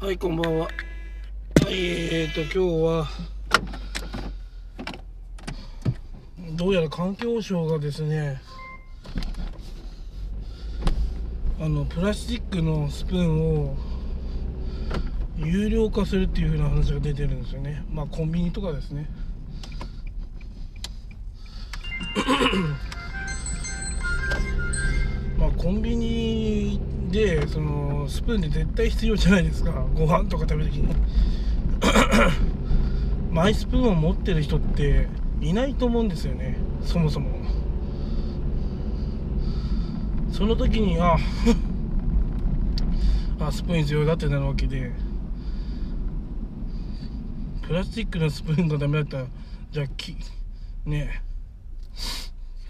はい、こんばんは。はい、えーと、今日は、どうやら環境省がですね、あの、プラスチックのスプーンを有料化するっていう風な話が出てるんですよね。まあ、コンビニとかですね。まあ、コンビニでそのスプーンで絶対必要じゃないですか。ご飯とか食べる時に。マイスプーンを持ってる人っていないと思うんですよね。そもそも。その時にあ あスプーン必要だってなるわけで。プラスチックのスプーンがダメだったらじゃあ木ね。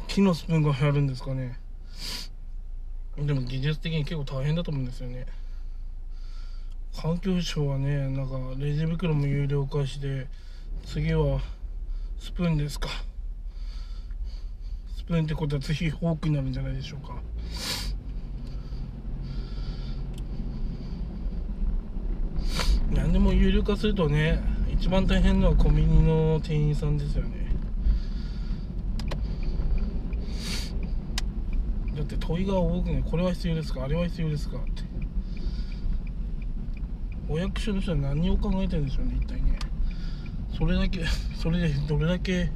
木のスプーンが流行るんですかね。でも技術的に結構大変だと思うんですよね。環境省はねなんかレジ袋も有料化して次はスプーンですか。スプーンってことは次フォークになるんじゃないでしょうか。何でも有料化するとね一番大変なのはコンビニの店員さんですよね。だって問いが多くねこれは必要ですかあれは必要ですかって。お役所の人は何を考えてるんでしょうね一体ね。それだけそれでどれだけ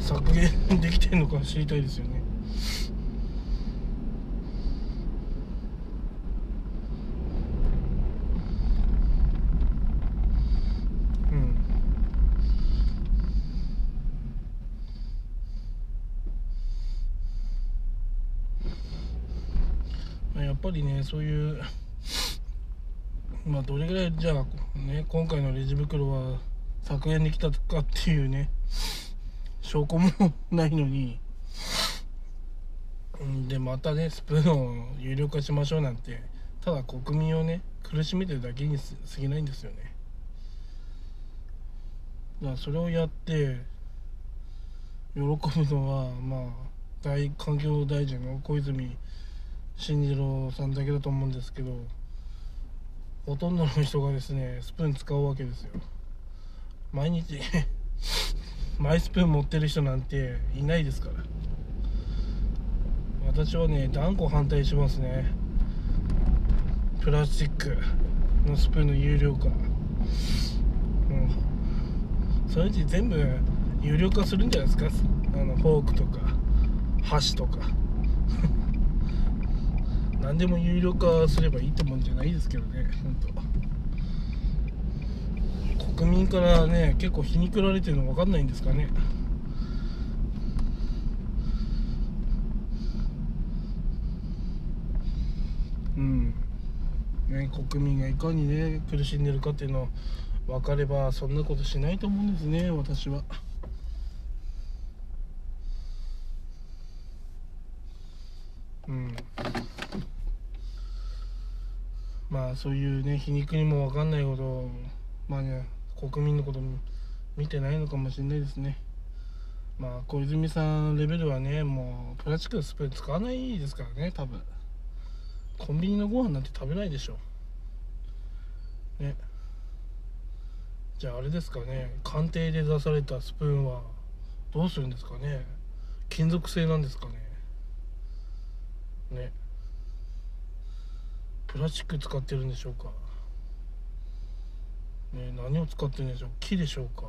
削減できてるのか知りたいですよねうんやっぱりねそういうまあどれぐらいじゃあね今回のレジ袋は削減できたかっていうね証拠もないのにでまたねスプーンを有料化しましょうなんてただ国民をね苦しめてるだけにす過ぎないんですよね。だからそれをやって喜ぶのはまあ大環境大臣の小泉進次郎さんだけだと思うんですけどほとんどの人がですねスプーン使うわけですよ。毎日 マイスプーン持ってる人なんていないですから。私はね断固反対しますね。プラスチックのスプーンの有料化。うん。そのうち全部有料化するんじゃないですか？あのフォークとか箸とか。何でも有料化すればいいってもんじゃないですけどね本当国民からね結構皮肉られてるの分かんないんですかね。うん。ね国民がいかにね苦しんでるかっていうの分かればそんなことしないと思うんですね私はうんまあそういうね皮肉にも分かんないことをまあね国民のことも見てないのかもしれないですね。まあ小泉さんレベルはねもうプラスチックのスプーン使わないですからね多分。コンビニのご飯なんて食べないでしょね。じゃああれですかね官邸で出されたスプーンはどうするんですかね。金属製なんですかね。ね。プラスチック使ってるんでしょうか？ね何を使ってるんでしょう？木でしょうか？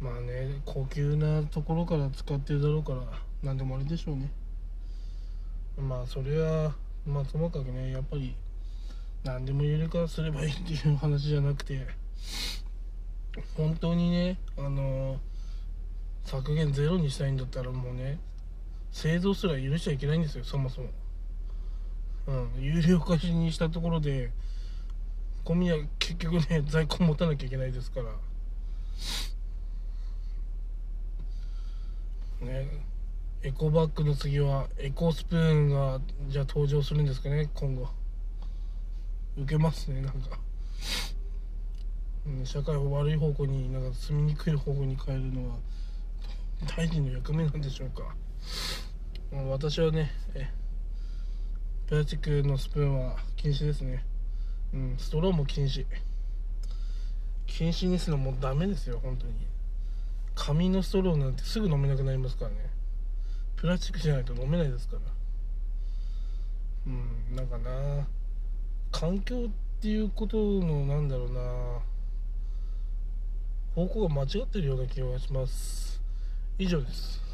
まあね高級なところから使ってるだろうから何でもあれでしょうね。まあそれはまあともかくねやっぱり何でも有料化すればいいっていう話じゃなくて本当にねあの削減ゼロにしたいんだったらもうね製造すら許しちゃいけないんですよそもそも。うん有料化にしたところでゴミは結局ね 在庫持たなきゃいけないですから。ねエコバッグの次はエコスプーンがじゃあ登場するんですかね今後。受けますねなんか、うん、社会を悪い方向になんか住みにくい方向に変えるのは大臣の役目なんでしょうか、まあ、私はねえプラスチックのスプーンは禁止ですね。うんストローも禁止。禁止にするのもうダメですよ本当に。紙のストローなんてすぐ飲めなくなりますからね。プラスチックじゃないと飲めないですから。うんなんかな。環境っていうことのなんだろうな。方向が間違ってるような気がします。以上です。